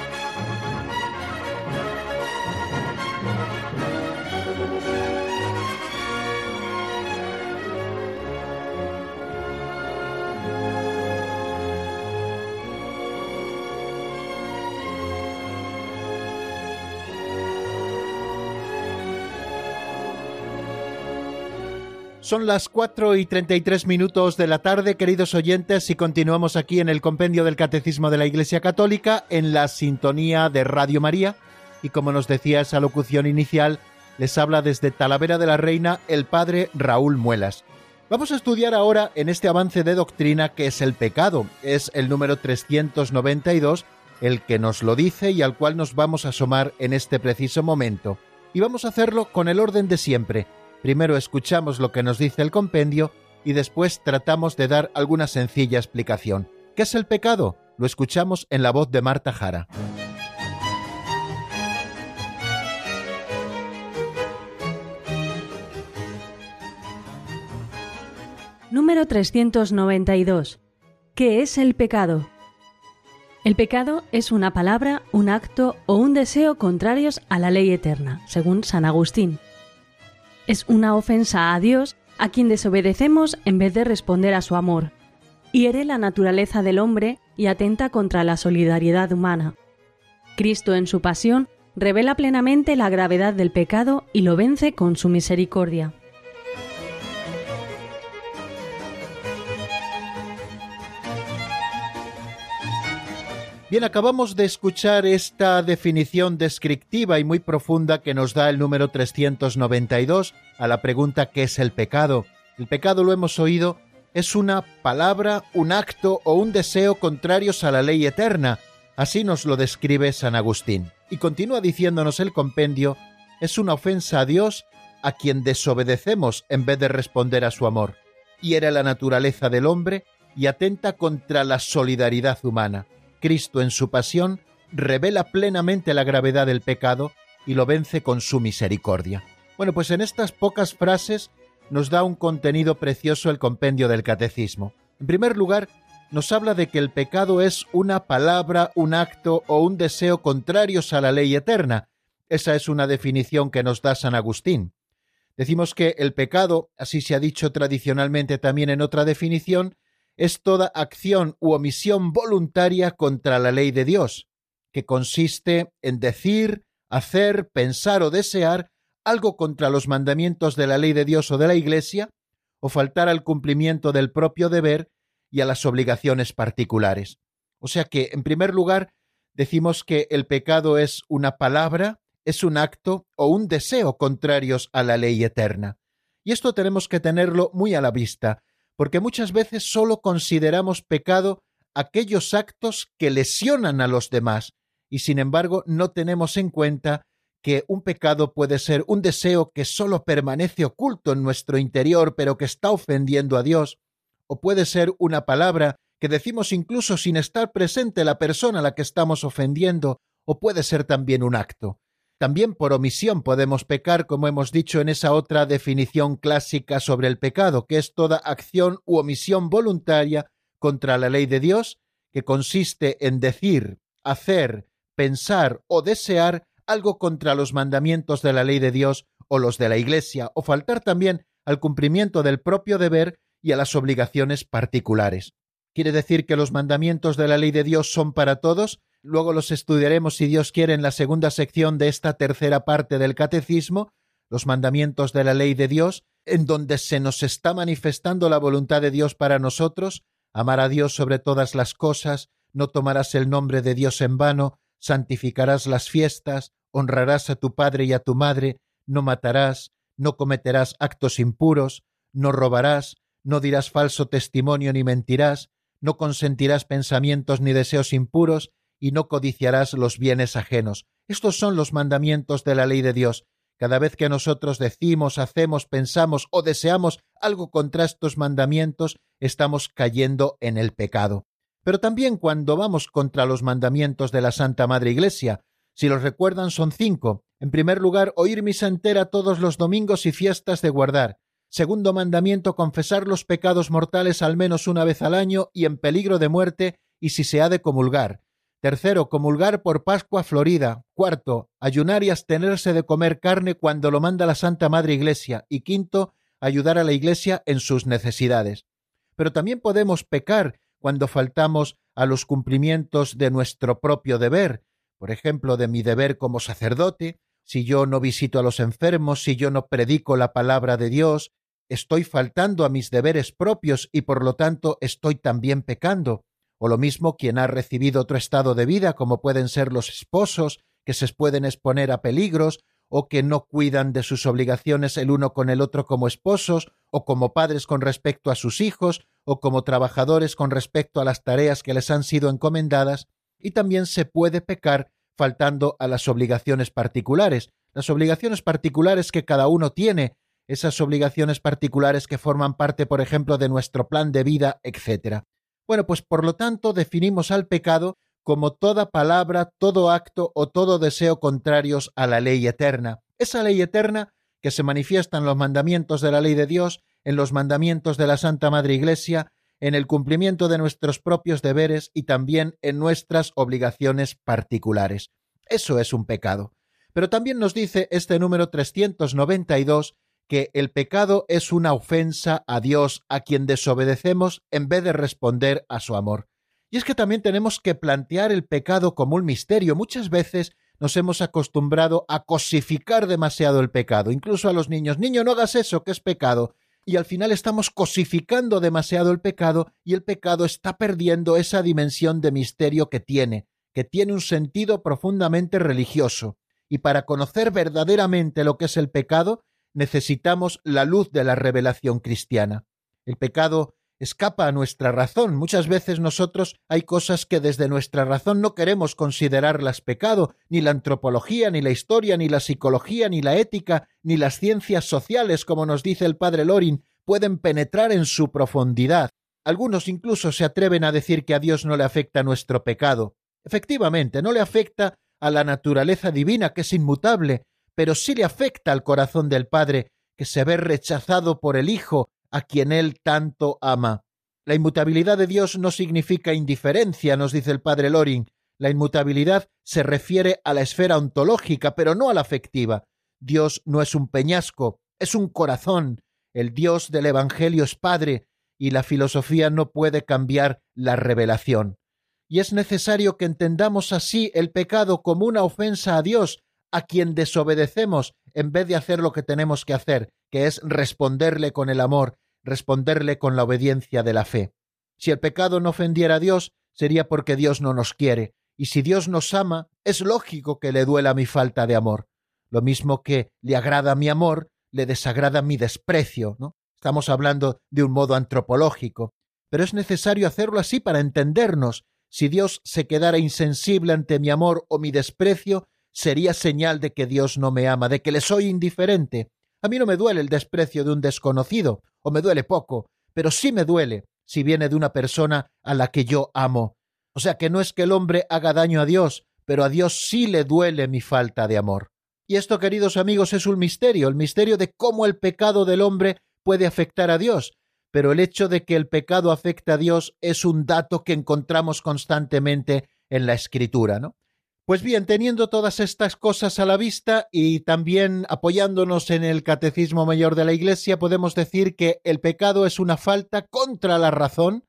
Son las 4 y 33 minutos de la tarde, queridos oyentes, y continuamos aquí en el Compendio del Catecismo de la Iglesia Católica, en la sintonía de Radio María. Y como nos decía esa locución inicial, les habla desde Talavera de la Reina el Padre Raúl Muelas. Vamos a estudiar ahora en este avance de doctrina que es el pecado. Es el número 392 el que nos lo dice y al cual nos vamos a asomar en este preciso momento. Y vamos a hacerlo con el orden de siempre. Primero escuchamos lo que nos dice el compendio y después tratamos de dar alguna sencilla explicación. ¿Qué es el pecado? Lo escuchamos en la voz de Marta Jara. Número 392. ¿Qué es el pecado? El pecado es una palabra, un acto o un deseo contrarios a la ley eterna, según San Agustín. Es una ofensa a Dios a quien desobedecemos en vez de responder a su amor. Hiere la naturaleza del hombre y atenta contra la solidaridad humana. Cristo en su pasión revela plenamente la gravedad del pecado y lo vence con su misericordia. Bien, acabamos de escuchar esta definición descriptiva y muy profunda que nos da el número 392 a la pregunta ¿qué es el pecado? El pecado, lo hemos oído, es una palabra, un acto o un deseo contrarios a la ley eterna. Así nos lo describe San Agustín. Y continúa diciéndonos el compendio, es una ofensa a Dios a quien desobedecemos en vez de responder a su amor. Hiere la naturaleza del hombre y atenta contra la solidaridad humana. Cristo en su pasión revela plenamente la gravedad del pecado y lo vence con su misericordia. Bueno, pues en estas pocas frases nos da un contenido precioso el compendio del catecismo. En primer lugar, nos habla de que el pecado es una palabra, un acto o un deseo contrarios a la ley eterna. Esa es una definición que nos da San Agustín. Decimos que el pecado, así se ha dicho tradicionalmente también en otra definición, es toda acción u omisión voluntaria contra la ley de Dios, que consiste en decir, hacer, pensar o desear algo contra los mandamientos de la ley de Dios o de la Iglesia, o faltar al cumplimiento del propio deber y a las obligaciones particulares. O sea que, en primer lugar, decimos que el pecado es una palabra, es un acto o un deseo contrarios a la ley eterna. Y esto tenemos que tenerlo muy a la vista, porque muchas veces solo consideramos pecado aquellos actos que lesionan a los demás, y sin embargo no tenemos en cuenta que un pecado puede ser un deseo que solo permanece oculto en nuestro interior, pero que está ofendiendo a Dios, o puede ser una palabra que decimos incluso sin estar presente la persona a la que estamos ofendiendo, o puede ser también un acto. También por omisión podemos pecar, como hemos dicho en esa otra definición clásica sobre el pecado, que es toda acción u omisión voluntaria contra la ley de Dios, que consiste en decir, hacer, pensar o desear algo contra los mandamientos de la ley de Dios o los de la Iglesia, o faltar también al cumplimiento del propio deber y a las obligaciones particulares. ¿Quiere decir que los mandamientos de la ley de Dios son para todos? Luego los estudiaremos, si Dios quiere, en la segunda sección de esta tercera parte del Catecismo, los mandamientos de la ley de Dios, en donde se nos está manifestando la voluntad de Dios para nosotros, amar a Dios sobre todas las cosas, no tomarás el nombre de Dios en vano, santificarás las fiestas, honrarás a tu padre y a tu madre, no matarás, no cometerás actos impuros, no robarás, no dirás falso testimonio ni mentirás, no consentirás pensamientos ni deseos impuros, y no codiciarás los bienes ajenos. Estos son los mandamientos de la ley de Dios. Cada vez que nosotros decimos, hacemos, pensamos o deseamos algo contra estos mandamientos, estamos cayendo en el pecado. Pero también cuando vamos contra los mandamientos de la Santa Madre Iglesia, si los recuerdan son cinco. En primer lugar, oír misa entera todos los domingos y fiestas de guardar. Segundo mandamiento, confesar los pecados mortales al menos una vez al año y en peligro de muerte y si se ha de comulgar. Tercero, comulgar por Pascua Florida. Cuarto, ayunar y abstenerse de comer carne cuando lo manda la Santa Madre Iglesia. Y quinto, ayudar a la Iglesia en sus necesidades. Pero también podemos pecar cuando faltamos a los cumplimientos de nuestro propio deber, por ejemplo, de mi deber como sacerdote, si yo no visito a los enfermos, si yo no predico la palabra de Dios, estoy faltando a mis deberes propios y por lo tanto estoy también pecando. O lo mismo quien ha recibido otro estado de vida, como pueden ser los esposos, que se pueden exponer a peligros, o que no cuidan de sus obligaciones el uno con el otro como esposos, o como padres con respecto a sus hijos, o como trabajadores con respecto a las tareas que les han sido encomendadas, y también se puede pecar faltando a las obligaciones particulares, las obligaciones particulares que cada uno tiene, esas obligaciones particulares que forman parte, por ejemplo, de nuestro plan de vida, etc. Bueno, pues por lo tanto definimos al pecado como toda palabra, todo acto o todo deseo contrarios a la ley eterna. Esa ley eterna que se manifiesta en los mandamientos de la ley de Dios, en los mandamientos de la Santa Madre Iglesia, en el cumplimiento de nuestros propios deberes y también en nuestras obligaciones particulares. Eso es un pecado. Pero también nos dice este número 392 que el pecado es una ofensa a Dios a quien desobedecemos en vez de responder a su amor. Y es que también tenemos que plantear el pecado como un misterio. Muchas veces nos hemos acostumbrado a cosificar demasiado el pecado, incluso a los niños. Niño, no hagas eso, que es pecado. Y al final estamos cosificando demasiado el pecado y el pecado está perdiendo esa dimensión de misterio que tiene, que tiene un sentido profundamente religioso. Y para conocer verdaderamente lo que es el pecado, necesitamos la luz de la revelación cristiana. El pecado escapa a nuestra razón. Muchas veces nosotros hay cosas que desde nuestra razón no queremos considerarlas pecado, ni la antropología, ni la historia, ni la psicología, ni la ética, ni las ciencias sociales, como nos dice el padre Lorin, pueden penetrar en su profundidad. Algunos incluso se atreven a decir que a Dios no le afecta nuestro pecado. Efectivamente, no le afecta a la naturaleza divina, que es inmutable, pero sí le afecta al corazón del Padre, que se ve rechazado por el Hijo, a quien él tanto ama. La inmutabilidad de Dios no significa indiferencia, nos dice el padre Loring. La inmutabilidad se refiere a la esfera ontológica, pero no a la afectiva. Dios no es un peñasco, es un corazón. El Dios del Evangelio es Padre, y la filosofía no puede cambiar la revelación. Y es necesario que entendamos así el pecado como una ofensa a Dios, a quien desobedecemos en vez de hacer lo que tenemos que hacer, que es responderle con el amor, responderle con la obediencia de la fe. Si el pecado no ofendiera a Dios, sería porque Dios no nos quiere, y si Dios nos ama, es lógico que le duela mi falta de amor. Lo mismo que le agrada mi amor, le desagrada mi desprecio, ¿no? Estamos hablando de un modo antropológico, pero es necesario hacerlo así para entendernos. Si Dios se quedara insensible ante mi amor o mi desprecio, sería señal de que Dios no me ama, de que le soy indiferente. A mí no me duele el desprecio de un desconocido, o me duele poco, pero sí me duele si viene de una persona a la que yo amo. O sea que no es que el hombre haga daño a Dios, pero a Dios sí le duele mi falta de amor. Y esto, queridos amigos, es un misterio, el misterio de cómo el pecado del hombre puede afectar a Dios, pero el hecho de que el pecado afecta a Dios es un dato que encontramos constantemente en la Escritura, ¿no? Pues bien, teniendo todas estas cosas a la vista y también apoyándonos en el Catecismo Mayor de la Iglesia, podemos decir que el pecado es una falta contra la razón,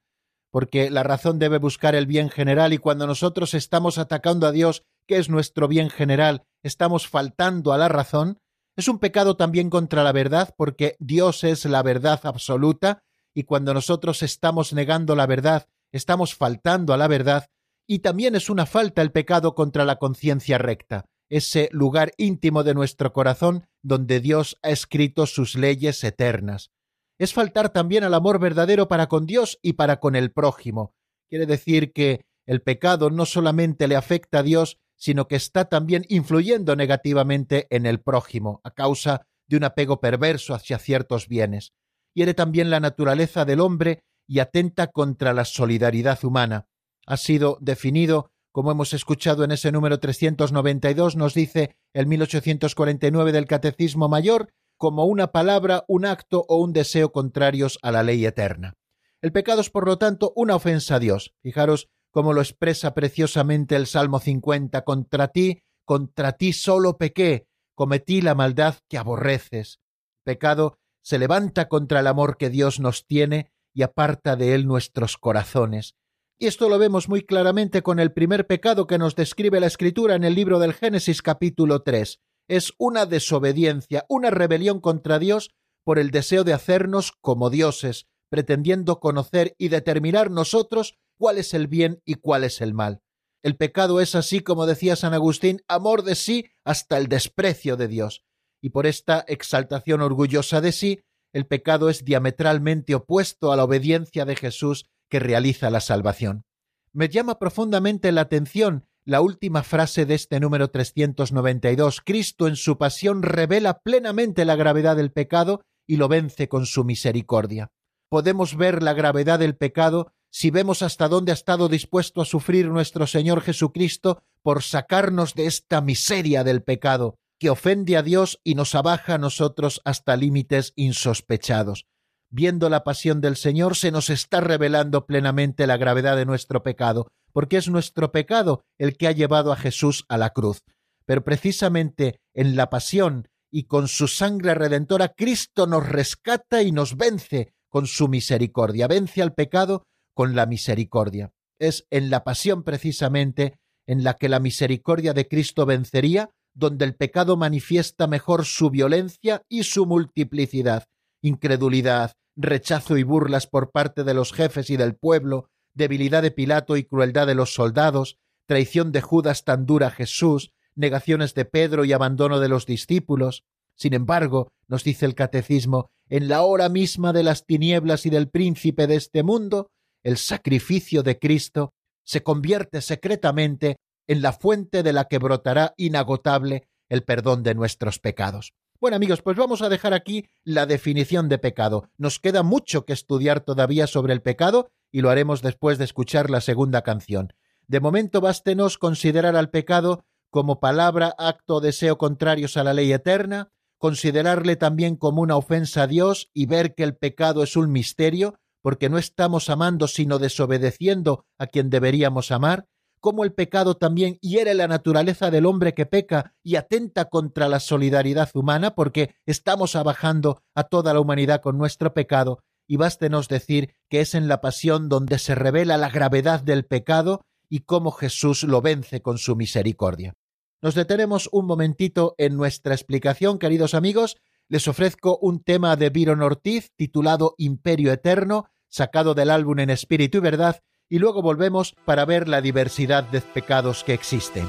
porque la razón debe buscar el bien general y cuando nosotros estamos atacando a Dios, que es nuestro bien general, estamos faltando a la razón, es un pecado también contra la verdad, porque Dios es la verdad absoluta y cuando nosotros estamos negando la verdad, estamos faltando a la verdad y también es una falta el pecado contra la conciencia recta, ese lugar íntimo de nuestro corazón donde Dios ha escrito sus leyes eternas. Es faltar también al amor verdadero para con Dios y para con el prójimo. Quiere decir que el pecado no solamente le afecta a Dios, sino que está también influyendo negativamente en el prójimo, a causa de un apego perverso hacia ciertos bienes. Hiere también la naturaleza del hombre y atenta contra la solidaridad humana ha sido definido, como hemos escuchado en ese número 392, nos dice el 1849 del Catecismo Mayor, como una palabra, un acto o un deseo contrarios a la ley eterna. El pecado es, por lo tanto, una ofensa a Dios. Fijaros cómo lo expresa preciosamente el Salmo 50, contra ti, contra ti solo pequé, cometí la maldad que aborreces. pecado se levanta contra el amor que Dios nos tiene y aparta de él nuestros corazones. Y esto lo vemos muy claramente con el primer pecado que nos describe la Escritura en el libro del Génesis capítulo 3. Es una desobediencia, una rebelión contra Dios por el deseo de hacernos como dioses, pretendiendo conocer y determinar nosotros cuál es el bien y cuál es el mal. El pecado es así, como decía San Agustín, amor de sí hasta el desprecio de Dios. Y por esta exaltación orgullosa de sí, el pecado es diametralmente opuesto a la obediencia de Jesús que realiza la salvación. Me llama profundamente la atención la última frase de este número 392. Cristo en su pasión revela plenamente la gravedad del pecado y lo vence con su misericordia. Podemos ver la gravedad del pecado si vemos hasta dónde ha estado dispuesto a sufrir nuestro Señor Jesucristo por sacarnos de esta miseria del pecado, que ofende a Dios y nos abaja a nosotros hasta límites insospechados viendo la pasión del Señor, se nos está revelando plenamente la gravedad de nuestro pecado, porque es nuestro pecado el que ha llevado a Jesús a la cruz. Pero precisamente en la pasión y con su sangre redentora, Cristo nos rescata y nos vence con su misericordia, vence al pecado con la misericordia. Es en la pasión precisamente en la que la misericordia de Cristo vencería, donde el pecado manifiesta mejor su violencia y su multiplicidad, incredulidad, rechazo y burlas por parte de los jefes y del pueblo, debilidad de Pilato y crueldad de los soldados, traición de Judas tan dura a Jesús, negaciones de Pedro y abandono de los discípulos. Sin embargo, nos dice el catecismo, en la hora misma de las tinieblas y del príncipe de este mundo, el sacrificio de Cristo se convierte secretamente en la fuente de la que brotará inagotable el perdón de nuestros pecados. Bueno amigos, pues vamos a dejar aquí la definición de pecado. Nos queda mucho que estudiar todavía sobre el pecado y lo haremos después de escuchar la segunda canción. De momento bástenos considerar al pecado como palabra, acto o deseo contrarios a la ley eterna, considerarle también como una ofensa a Dios y ver que el pecado es un misterio, porque no estamos amando sino desobedeciendo a quien deberíamos amar, cómo el pecado también hiere la naturaleza del hombre que peca y atenta contra la solidaridad humana, porque estamos abajando a toda la humanidad con nuestro pecado, y bástenos decir que es en la pasión donde se revela la gravedad del pecado y cómo Jesús lo vence con su misericordia. Nos detenemos un momentito en nuestra explicación, queridos amigos. Les ofrezco un tema de Byron Ortiz titulado Imperio Eterno, sacado del álbum En Espíritu y Verdad, y luego volvemos para ver la diversidad de pecados que existen.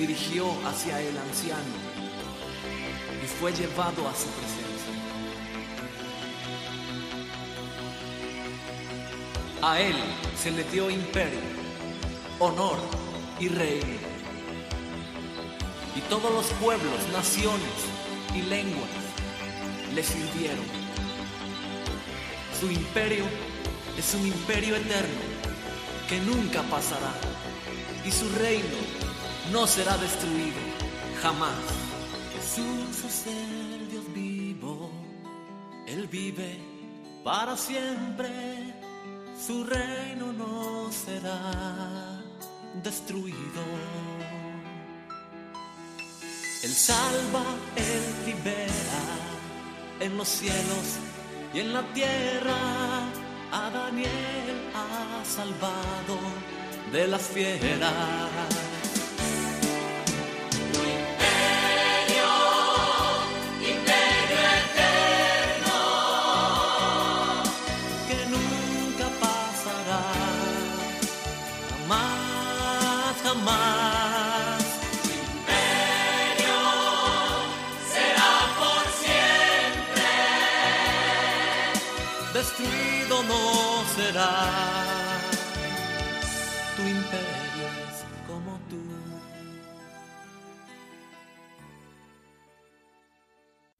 dirigió hacia el anciano y fue llevado a su presencia. A él se le dio imperio, honor y reino. Y todos los pueblos, naciones y lenguas le sirvieron. Su imperio es un imperio eterno que nunca pasará. Y su reino no será destruido jamás. Jesús es el Dios vivo, Él vive para siempre, su reino no será destruido. Él salva, Él libera en los cielos y en la tierra. A Daniel ha salvado de las fieras.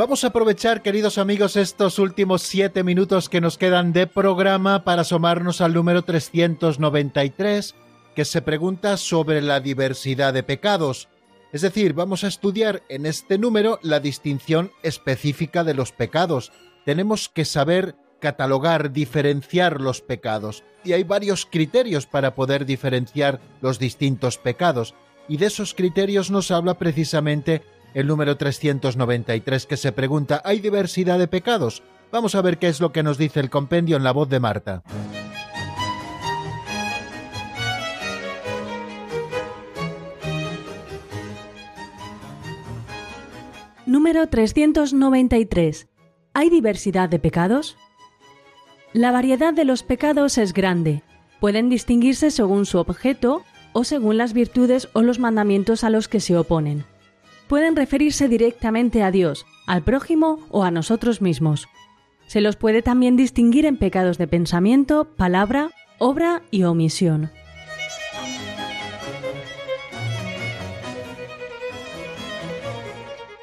Vamos a aprovechar, queridos amigos, estos últimos siete minutos que nos quedan de programa para asomarnos al número 393, que se pregunta sobre la diversidad de pecados. Es decir, vamos a estudiar en este número la distinción específica de los pecados. Tenemos que saber catalogar, diferenciar los pecados. Y hay varios criterios para poder diferenciar los distintos pecados. Y de esos criterios nos habla precisamente el número 393 que se pregunta ¿hay diversidad de pecados? Vamos a ver qué es lo que nos dice el compendio en la voz de Marta. Número 393. ¿Hay diversidad de pecados? La variedad de los pecados es grande. Pueden distinguirse según su objeto o según las virtudes o los mandamientos a los que se oponen pueden referirse directamente a Dios, al prójimo o a nosotros mismos. Se los puede también distinguir en pecados de pensamiento, palabra, obra y omisión.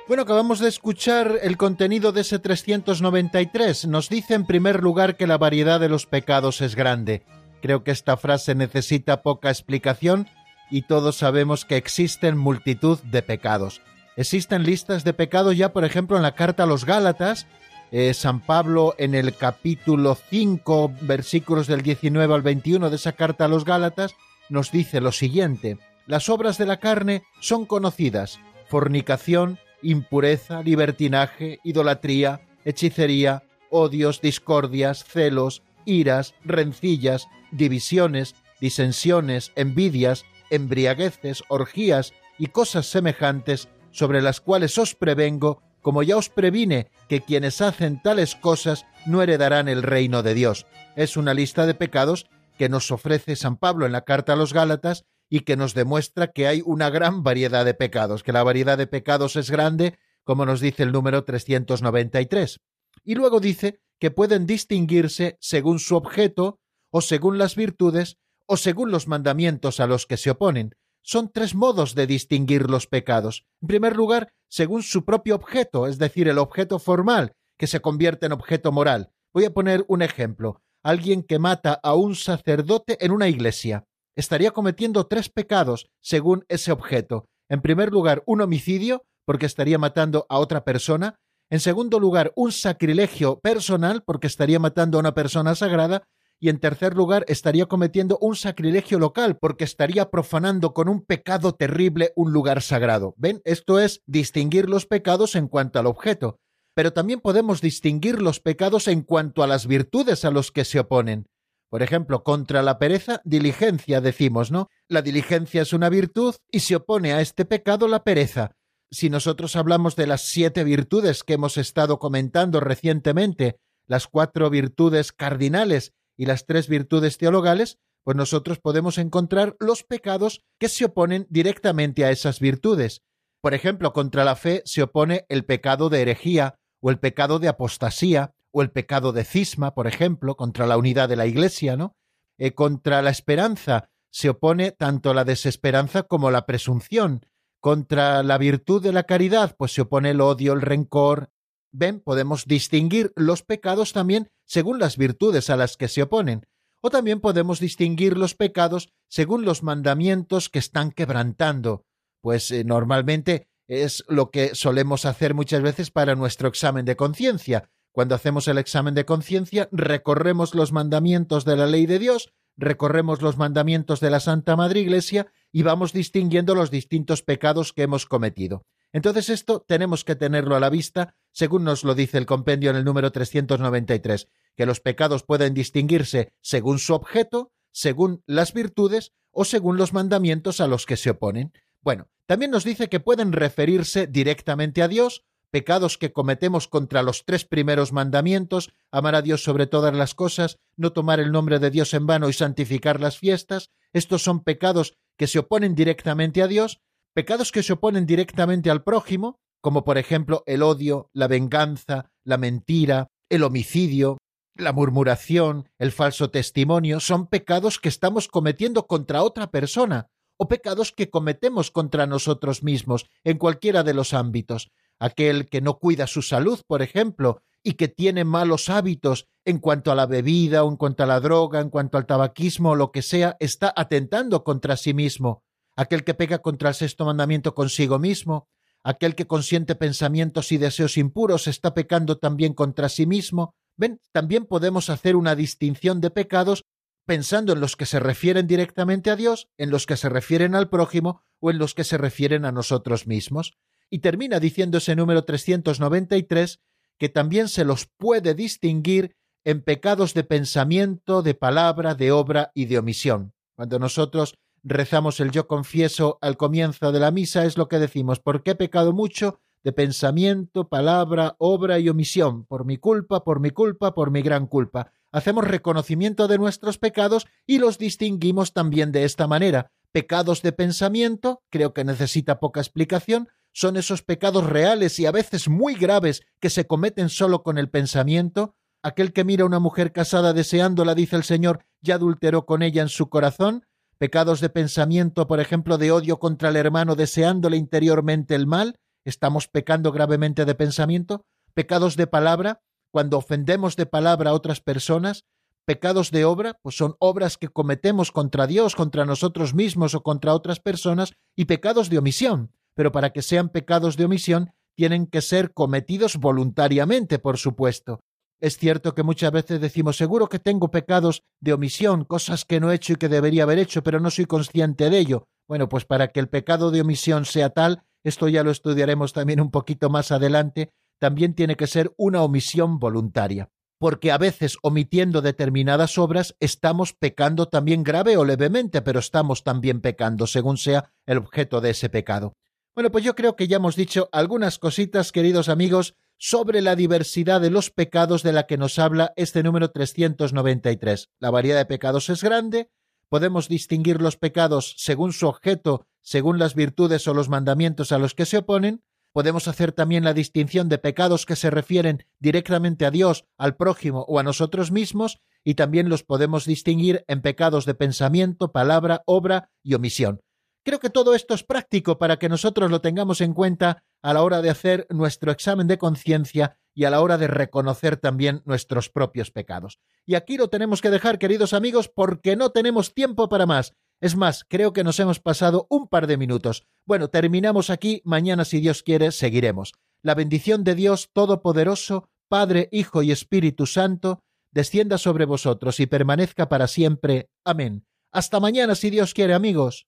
Bueno, acabamos de escuchar el contenido de ese 393. Nos dice en primer lugar que la variedad de los pecados es grande. Creo que esta frase necesita poca explicación y todos sabemos que existen multitud de pecados. Existen listas de pecados ya, por ejemplo, en la carta a los Gálatas, eh, San Pablo en el capítulo 5, versículos del 19 al 21 de esa carta a los Gálatas, nos dice lo siguiente, las obras de la carne son conocidas, fornicación, impureza, libertinaje, idolatría, hechicería, odios, discordias, celos, iras, rencillas, divisiones, disensiones, envidias, embriagueces, orgías y cosas semejantes sobre las cuales os prevengo como ya os previne que quienes hacen tales cosas no heredarán el reino de Dios. Es una lista de pecados que nos ofrece San Pablo en la carta a los Gálatas y que nos demuestra que hay una gran variedad de pecados, que la variedad de pecados es grande, como nos dice el número 393. Y luego dice que pueden distinguirse según su objeto, o según las virtudes, o según los mandamientos a los que se oponen, son tres modos de distinguir los pecados. En primer lugar, según su propio objeto, es decir, el objeto formal, que se convierte en objeto moral. Voy a poner un ejemplo. Alguien que mata a un sacerdote en una iglesia estaría cometiendo tres pecados según ese objeto. En primer lugar, un homicidio, porque estaría matando a otra persona. En segundo lugar, un sacrilegio personal, porque estaría matando a una persona sagrada y en tercer lugar estaría cometiendo un sacrilegio local porque estaría profanando con un pecado terrible un lugar sagrado. ¿Ven? Esto es distinguir los pecados en cuanto al objeto, pero también podemos distinguir los pecados en cuanto a las virtudes a los que se oponen. Por ejemplo, contra la pereza, diligencia, decimos, ¿no? La diligencia es una virtud y se opone a este pecado la pereza. Si nosotros hablamos de las siete virtudes que hemos estado comentando recientemente, las cuatro virtudes cardinales y las tres virtudes teologales, pues nosotros podemos encontrar los pecados que se oponen directamente a esas virtudes. Por ejemplo, contra la fe se opone el pecado de herejía o el pecado de apostasía o el pecado de cisma, por ejemplo, contra la unidad de la Iglesia, ¿no? Eh, contra la esperanza se opone tanto la desesperanza como la presunción. Contra la virtud de la caridad, pues se opone el odio, el rencor, Ven, podemos distinguir los pecados también según las virtudes a las que se oponen, o también podemos distinguir los pecados según los mandamientos que están quebrantando, pues eh, normalmente es lo que solemos hacer muchas veces para nuestro examen de conciencia. Cuando hacemos el examen de conciencia, recorremos los mandamientos de la ley de Dios, recorremos los mandamientos de la Santa Madre Iglesia y vamos distinguiendo los distintos pecados que hemos cometido. Entonces esto tenemos que tenerlo a la vista, según nos lo dice el compendio en el número 393, que los pecados pueden distinguirse según su objeto, según las virtudes o según los mandamientos a los que se oponen. Bueno, también nos dice que pueden referirse directamente a Dios, pecados que cometemos contra los tres primeros mandamientos, amar a Dios sobre todas las cosas, no tomar el nombre de Dios en vano y santificar las fiestas, estos son pecados que se oponen directamente a Dios, pecados que se oponen directamente al prójimo, como por ejemplo el odio, la venganza, la mentira, el homicidio, la murmuración, el falso testimonio, son pecados que estamos cometiendo contra otra persona, o pecados que cometemos contra nosotros mismos, en cualquiera de los ámbitos. Aquel que no cuida su salud, por ejemplo, y que tiene malos hábitos en cuanto a la bebida o en cuanto a la droga, en cuanto al tabaquismo o lo que sea, está atentando contra sí mismo aquel que pega contra el sexto mandamiento consigo mismo, aquel que consiente pensamientos y deseos impuros está pecando también contra sí mismo. Ven, también podemos hacer una distinción de pecados pensando en los que se refieren directamente a Dios, en los que se refieren al prójimo o en los que se refieren a nosotros mismos. Y termina diciendo ese número 393 que también se los puede distinguir en pecados de pensamiento, de palabra, de obra y de omisión. Cuando nosotros rezamos el yo confieso al comienzo de la misa es lo que decimos, porque he pecado mucho de pensamiento, palabra, obra y omisión, por mi culpa, por mi culpa, por mi gran culpa. Hacemos reconocimiento de nuestros pecados y los distinguimos también de esta manera. Pecados de pensamiento, creo que necesita poca explicación, son esos pecados reales y a veces muy graves que se cometen solo con el pensamiento. Aquel que mira a una mujer casada deseándola, dice el Señor, ya adulteró con ella en su corazón, pecados de pensamiento, por ejemplo, de odio contra el hermano deseándole interiormente el mal, estamos pecando gravemente de pensamiento, pecados de palabra, cuando ofendemos de palabra a otras personas, pecados de obra, pues son obras que cometemos contra Dios, contra nosotros mismos o contra otras personas, y pecados de omisión, pero para que sean pecados de omisión tienen que ser cometidos voluntariamente, por supuesto. Es cierto que muchas veces decimos seguro que tengo pecados de omisión, cosas que no he hecho y que debería haber hecho, pero no soy consciente de ello. Bueno, pues para que el pecado de omisión sea tal, esto ya lo estudiaremos también un poquito más adelante, también tiene que ser una omisión voluntaria. Porque a veces omitiendo determinadas obras estamos pecando también grave o levemente, pero estamos también pecando según sea el objeto de ese pecado. Bueno, pues yo creo que ya hemos dicho algunas cositas, queridos amigos, sobre la diversidad de los pecados de la que nos habla este número 393. La variedad de pecados es grande, podemos distinguir los pecados según su objeto, según las virtudes o los mandamientos a los que se oponen, podemos hacer también la distinción de pecados que se refieren directamente a Dios, al prójimo o a nosotros mismos, y también los podemos distinguir en pecados de pensamiento, palabra, obra y omisión. Creo que todo esto es práctico para que nosotros lo tengamos en cuenta a la hora de hacer nuestro examen de conciencia y a la hora de reconocer también nuestros propios pecados. Y aquí lo tenemos que dejar, queridos amigos, porque no tenemos tiempo para más. Es más, creo que nos hemos pasado un par de minutos. Bueno, terminamos aquí, mañana si Dios quiere, seguiremos. La bendición de Dios Todopoderoso, Padre, Hijo y Espíritu Santo, descienda sobre vosotros y permanezca para siempre. Amén. Hasta mañana si Dios quiere, amigos.